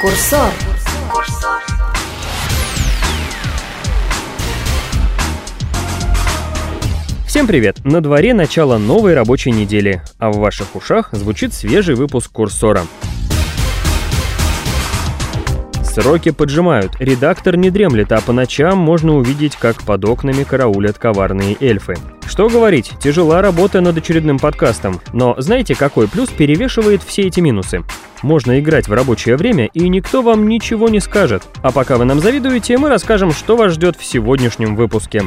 Курсор. Всем привет! На дворе начало новой рабочей недели, а в ваших ушах звучит свежий выпуск Курсора. Сроки поджимают, редактор не дремлет, а по ночам можно увидеть, как под окнами караулят коварные эльфы. Что говорить, тяжела работа над очередным подкастом, но знаете, какой плюс перевешивает все эти минусы? Можно играть в рабочее время, и никто вам ничего не скажет. А пока вы нам завидуете, мы расскажем, что вас ждет в сегодняшнем выпуске.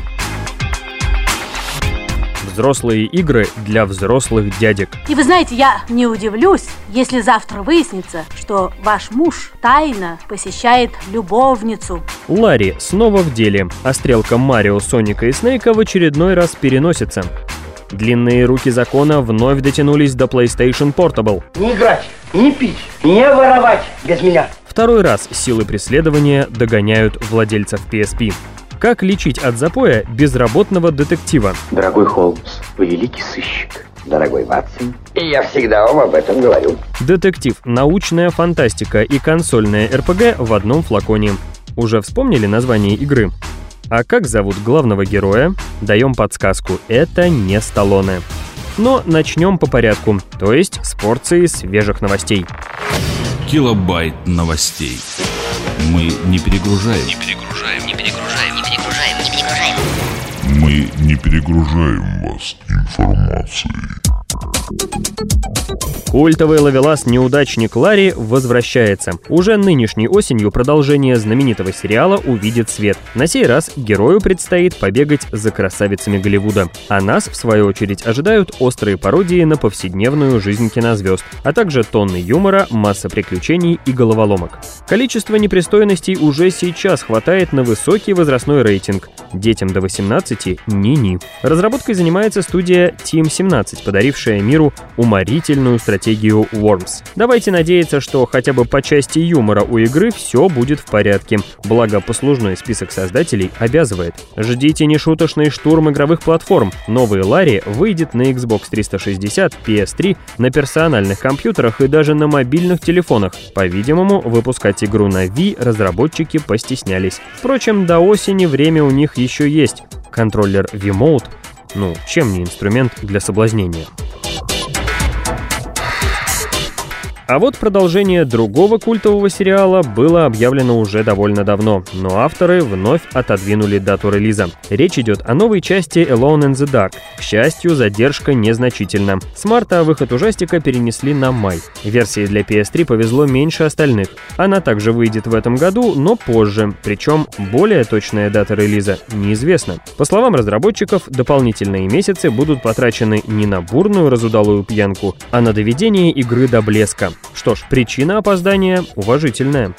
Взрослые игры для взрослых дядек. И вы знаете, я не удивлюсь, если завтра выяснится, что ваш муж тайно посещает любовницу. Ларри снова в деле, а стрелка Марио, Соника и Снейка в очередной раз переносится. Длинные руки закона вновь дотянулись до PlayStation Portable. Не играть, не пить, не воровать без меня. Второй раз силы преследования догоняют владельцев PSP. Как лечить от запоя безработного детектива? Дорогой Холмс, вы великий сыщик. Дорогой Ватсон, и я всегда вам об этом говорю. Детектив, научная фантастика и консольная РПГ в одном флаконе. Уже вспомнили название игры? А как зовут главного героя? Даем подсказку. Это не Сталлоне. Но начнем по порядку, то есть с порции свежих новостей. Килобайт новостей. Мы не перегружаем. Не перегружаем, не перегружаем, не перегружаем, не перегружаем. Мы не перегружаем вас информацией. Культовый ловелас «Неудачник Ларри» возвращается. Уже нынешней осенью продолжение знаменитого сериала увидит свет. На сей раз герою предстоит побегать за красавицами Голливуда. А нас, в свою очередь, ожидают острые пародии на повседневную жизнь кинозвезд, а также тонны юмора, масса приключений и головоломок. Количество непристойностей уже сейчас хватает на высокий возрастной рейтинг. Детям до 18 – ни-ни. Разработкой занимается студия Team 17, подарившая миру уморительную стратегию Worms. Давайте надеяться, что хотя бы по части юмора у игры все будет в порядке, благо послужной список создателей обязывает. Ждите нешуточный штурм игровых платформ. Новый Ларри выйдет на Xbox 360, PS3, на персональных компьютерах и даже на мобильных телефонах. По-видимому, выпускать игру на Wii разработчики постеснялись. Впрочем, до осени время у них еще есть. Контроллер V-Mode ну, чем не инструмент для соблазнения? А вот продолжение другого культового сериала было объявлено уже довольно давно, но авторы вновь отодвинули дату релиза. Речь идет о новой части Alone in the Dark. К счастью, задержка незначительна. С марта выход ужастика перенесли на май. Версии для PS3 повезло меньше остальных. Она также выйдет в этом году, но позже, причем более точная дата релиза неизвестна. По словам разработчиков, дополнительные месяцы будут потрачены не на бурную разудалую пьянку, а на доведение игры до блеска. Что ж, причина опоздания уважительная.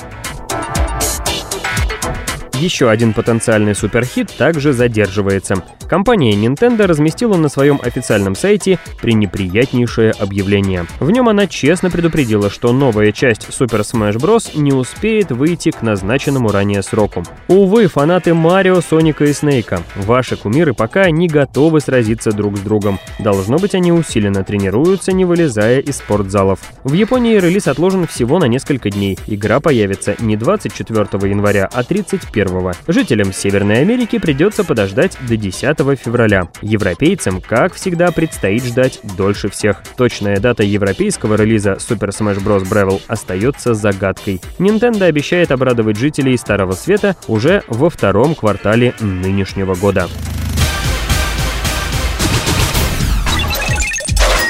Еще один потенциальный суперхит также задерживается. Компания Nintendo разместила на своем официальном сайте пренеприятнейшее объявление. В нем она честно предупредила, что новая часть Super Smash Bros. не успеет выйти к назначенному ранее сроку. Увы, фанаты Марио, Соника и Снейка, ваши кумиры пока не готовы сразиться друг с другом. Должно быть, они усиленно тренируются, не вылезая из спортзалов. В Японии релиз отложен всего на несколько дней. Игра появится не 24 января, а 31 Жителям Северной Америки придется подождать до 10 февраля. Европейцам, как всегда, предстоит ждать дольше всех. Точная дата европейского релиза Super Smash Bros. Brawl остается загадкой. Nintendo обещает обрадовать жителей Старого Света уже во втором квартале нынешнего года.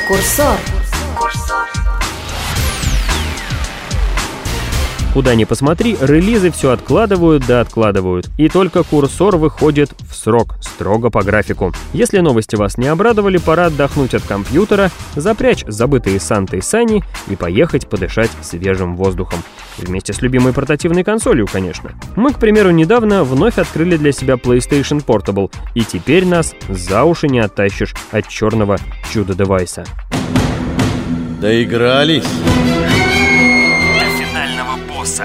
Курсор Куда ни посмотри, релизы все откладывают да откладывают. И только курсор выходит в срок, строго по графику. Если новости вас не обрадовали, пора отдохнуть от компьютера, запрячь забытые Санты и Сани и поехать подышать свежим воздухом. Вместе с любимой портативной консолью, конечно. Мы, к примеру, недавно вновь открыли для себя PlayStation Portable, и теперь нас за уши не оттащишь от черного чудо-девайса. Доигрались? Босса.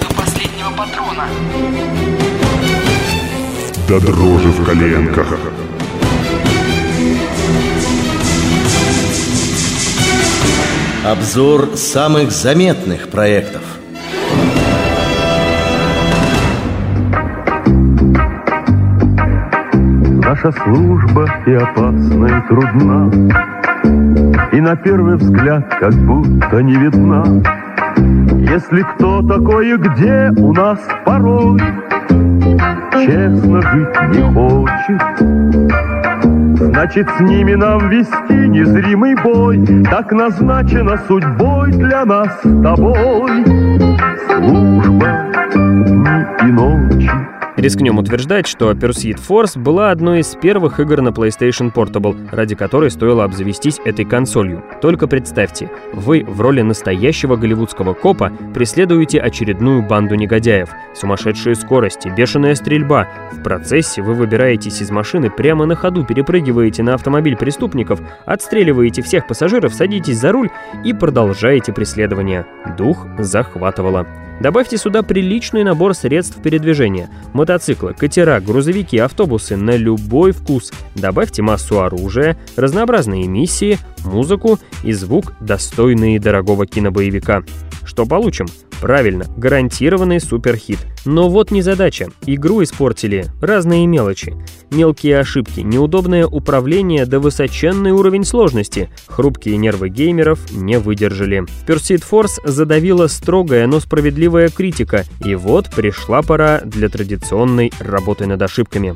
До последнего патрона. До дрожи в коленках. Обзор самых заметных проектов. Наша служба и опасна, и трудна, И на первый взгляд как будто не видна. Если кто такой и где у нас порой Честно жить не хочет, Значит, с ними нам вести незримый бой, Так назначено судьбой для нас с тобой. Служба дни и ночи Рискнем утверждать, что Pursuit Force была одной из первых игр на PlayStation Portable, ради которой стоило обзавестись этой консолью. Только представьте, вы в роли настоящего голливудского копа преследуете очередную банду негодяев. Сумасшедшие скорости, бешеная стрельба. В процессе вы выбираетесь из машины прямо на ходу, перепрыгиваете на автомобиль преступников, отстреливаете всех пассажиров, садитесь за руль и продолжаете преследование. Дух захватывало. Добавьте сюда приличный набор средств передвижения. Мотоциклы, катера, грузовики, автобусы на любой вкус. Добавьте массу оружия, разнообразные миссии, музыку и звук, достойные дорогого кинобоевика. Что получим? Правильно, гарантированный суперхит. Но вот не задача. Игру испортили разные мелочи. Мелкие ошибки, неудобное управление да высоченный уровень сложности. Хрупкие нервы геймеров не выдержали. Pursuit Force задавила строгая, но справедливая критика. И вот пришла пора для традиционной работы над ошибками.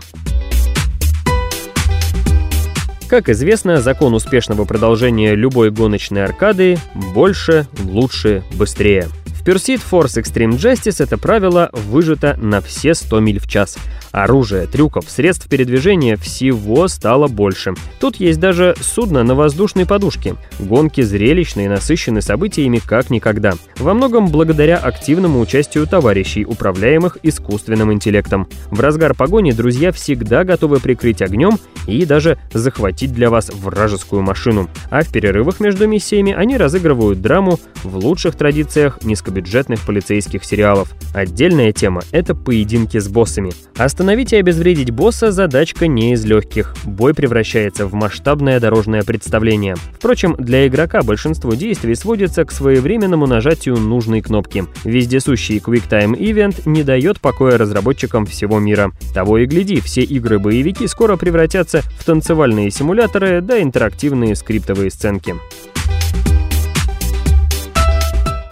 Как известно, закон успешного продолжения любой гоночной аркады – больше, лучше, быстрее. В Pursuit Force Extreme Justice это правило выжито на все 100 миль в час. Оружия, трюков, средств передвижения всего стало больше. Тут есть даже судно на воздушной подушке. Гонки зрелищные и насыщены событиями как никогда. Во многом благодаря активному участию товарищей, управляемых искусственным интеллектом. В разгар погони друзья всегда готовы прикрыть огнем и даже захватить для вас вражескую машину. А в перерывах между миссиями они разыгрывают драму в лучших традициях низко низкобюджетных полицейских сериалов. Отдельная тема — это поединки с боссами. Остановить и обезвредить босса — задачка не из легких. Бой превращается в масштабное дорожное представление. Впрочем, для игрока большинство действий сводится к своевременному нажатию нужной кнопки. Вездесущий QuickTime Event не дает покоя разработчикам всего мира. Того и гляди, все игры-боевики скоро превратятся в танцевальные симуляторы да интерактивные скриптовые сценки.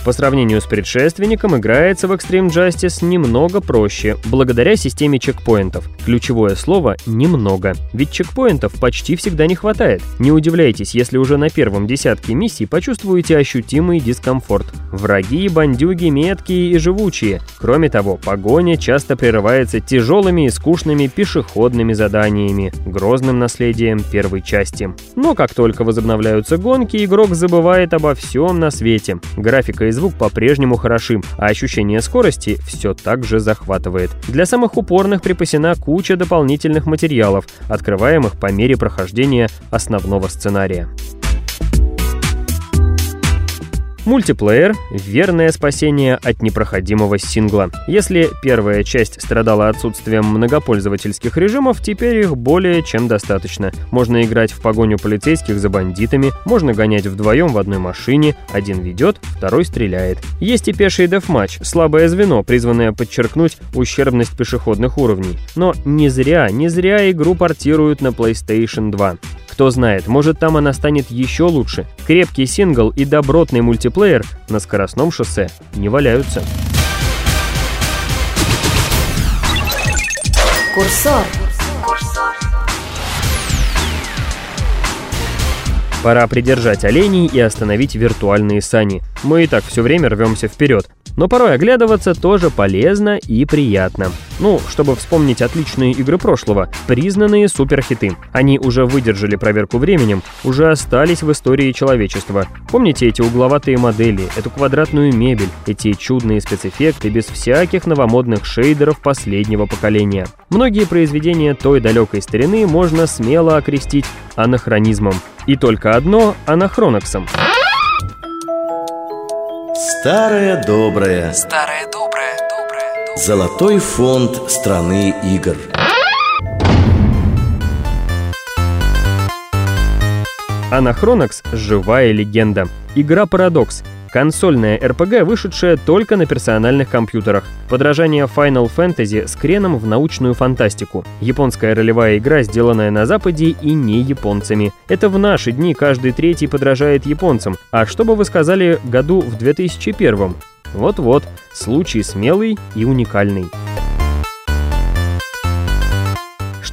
По сравнению с предшественником, играется в Extreme Justice немного проще, благодаря системе чекпоинтов. Ключевое слово «немного», ведь чекпоинтов почти всегда не хватает. Не удивляйтесь, если уже на первом десятке миссий почувствуете ощутимый дискомфорт. Враги, бандюги, меткие и живучие. Кроме того, погоня часто прерывается тяжелыми и скучными пешеходными заданиями, грозным наследием первой части. Но как только возобновляются гонки, игрок забывает обо всем на свете. Графика из звук по-прежнему хороши, а ощущение скорости все так же захватывает. Для самых упорных припасена куча дополнительных материалов, открываемых по мере прохождения основного сценария. Мультиплеер — верное спасение от непроходимого сингла. Если первая часть страдала отсутствием многопользовательских режимов, теперь их более чем достаточно. Можно играть в погоню полицейских за бандитами, можно гонять вдвоем в одной машине, один ведет, второй стреляет. Есть и пеший дефматч, слабое звено, призванное подчеркнуть ущербность пешеходных уровней. Но не зря, не зря игру портируют на PlayStation 2. Кто знает, может там она станет еще лучше. Крепкий сингл и добротный мультиплеер на скоростном шоссе не валяются. Курсор. Пора придержать оленей и остановить виртуальные сани. Мы и так все время рвемся вперед. Но порой оглядываться тоже полезно и приятно. Ну, чтобы вспомнить отличные игры прошлого, признанные суперхиты. Они уже выдержали проверку временем, уже остались в истории человечества. Помните эти угловатые модели, эту квадратную мебель, эти чудные спецэффекты без всяких новомодных шейдеров последнего поколения. Многие произведения той далекой старины можно смело окрестить анахронизмом. И только одно — анахроноксом. Старое доброе. Старое доброе. доброе, доброе. Золотой фонд страны игр. Anachronox – живая легенда. Игра «Парадокс» Консольная RPG, вышедшая только на персональных компьютерах. Подражание Final Fantasy с креном в научную фантастику. Японская ролевая игра, сделанная на Западе и не японцами. Это в наши дни каждый третий подражает японцам. А что бы вы сказали году в 2001? Вот-вот, случай смелый и уникальный.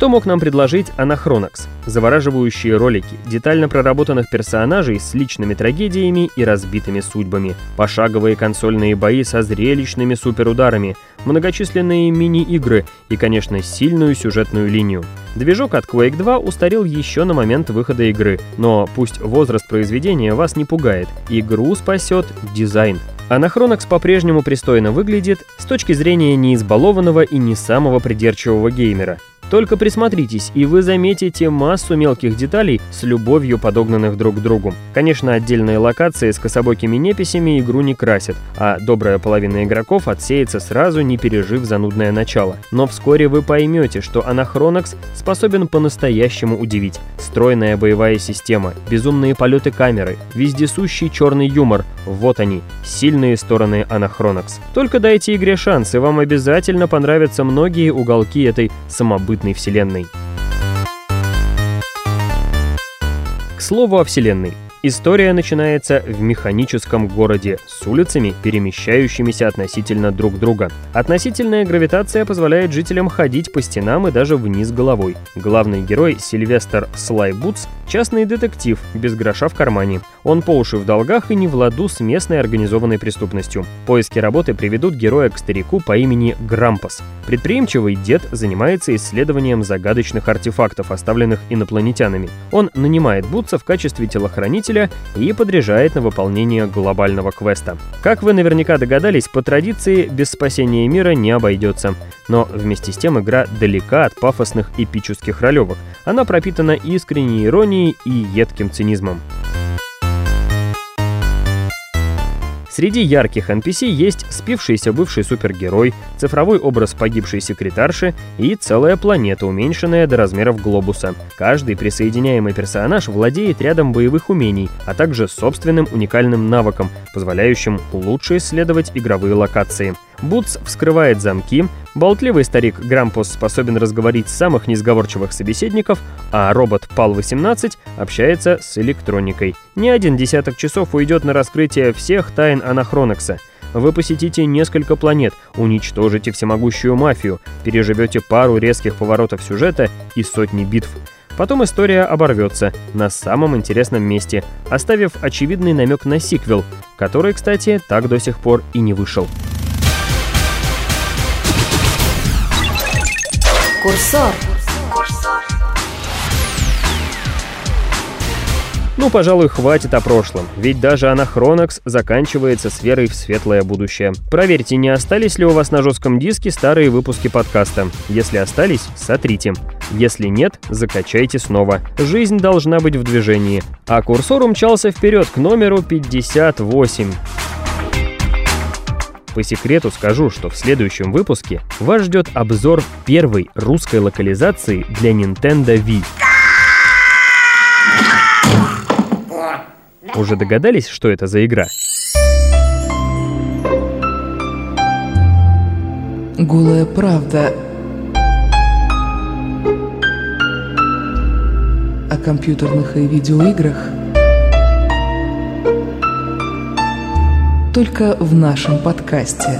Что мог нам предложить Анахронокс? Завораживающие ролики, детально проработанных персонажей с личными трагедиями и разбитыми судьбами, пошаговые консольные бои со зрелищными суперударами, многочисленные мини-игры и, конечно, сильную сюжетную линию. Движок от Quake 2 устарел еще на момент выхода игры, но пусть возраст произведения вас не пугает, игру спасет дизайн. Анахронокс по-прежнему пристойно выглядит с точки зрения не избалованного и не самого придирчивого геймера. Только присмотритесь, и вы заметите массу мелких деталей с любовью подогнанных друг к другу. Конечно, отдельные локации с кособокими неписями игру не красят, а добрая половина игроков отсеется сразу, не пережив занудное начало. Но вскоре вы поймете, что Анахронокс способен по-настоящему удивить. Стройная боевая система, безумные полеты камеры, вездесущий черный юмор – вот они, сильные стороны Анахронокс. Только дайте игре шанс, и вам обязательно понравятся многие уголки этой самобытной первобытной вселенной. К слову о вселенной. История начинается в механическом городе с улицами, перемещающимися относительно друг друга. Относительная гравитация позволяет жителям ходить по стенам и даже вниз головой. Главный герой Сильвестр Слайбутс – частный детектив, без гроша в кармане. Он по уши в долгах и не в ладу с местной организованной преступностью. Поиски работы приведут героя к старику по имени Грампас. Предприимчивый дед занимается исследованием загадочных артефактов, оставленных инопланетянами. Он нанимает Бутса в качестве телохранителя пользователя и подряжает на выполнение глобального квеста. Как вы наверняка догадались, по традиции без спасения мира не обойдется. Но вместе с тем игра далека от пафосных эпических ролевок. Она пропитана искренней иронией и едким цинизмом. Среди ярких NPC есть спившийся бывший супергерой, цифровой образ погибшей секретарши и целая планета, уменьшенная до размеров глобуса. Каждый присоединяемый персонаж владеет рядом боевых умений, а также собственным уникальным навыком, позволяющим лучше исследовать игровые локации. Бутс вскрывает замки, болтливый старик Грампус способен разговорить самых несговорчивых собеседников, а робот Пал-18 общается с электроникой. Не один десяток часов уйдет на раскрытие всех тайн Анахронокса. Вы посетите несколько планет, уничтожите всемогущую мафию, переживете пару резких поворотов сюжета и сотни битв. Потом история оборвется на самом интересном месте, оставив очевидный намек на сиквел, который, кстати, так до сих пор и не вышел. Курсор. Ну, пожалуй, хватит о прошлом, ведь даже Анахронокс заканчивается с верой в светлое будущее. Проверьте, не остались ли у вас на жестком диске старые выпуски подкаста. Если остались, сотрите. Если нет, закачайте снова. Жизнь должна быть в движении. А курсор умчался вперед к номеру 58. По секрету скажу, что в следующем выпуске вас ждет обзор первой русской локализации для Nintendo Wii. Уже догадались, что это за игра? Голая правда о компьютерных и видеоиграх – только в нашем подкасте.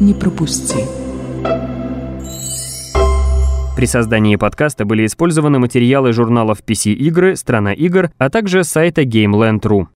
Не пропусти. При создании подкаста были использованы материалы журналов PC Игры, Страна игр, а также сайта GameLand.ru.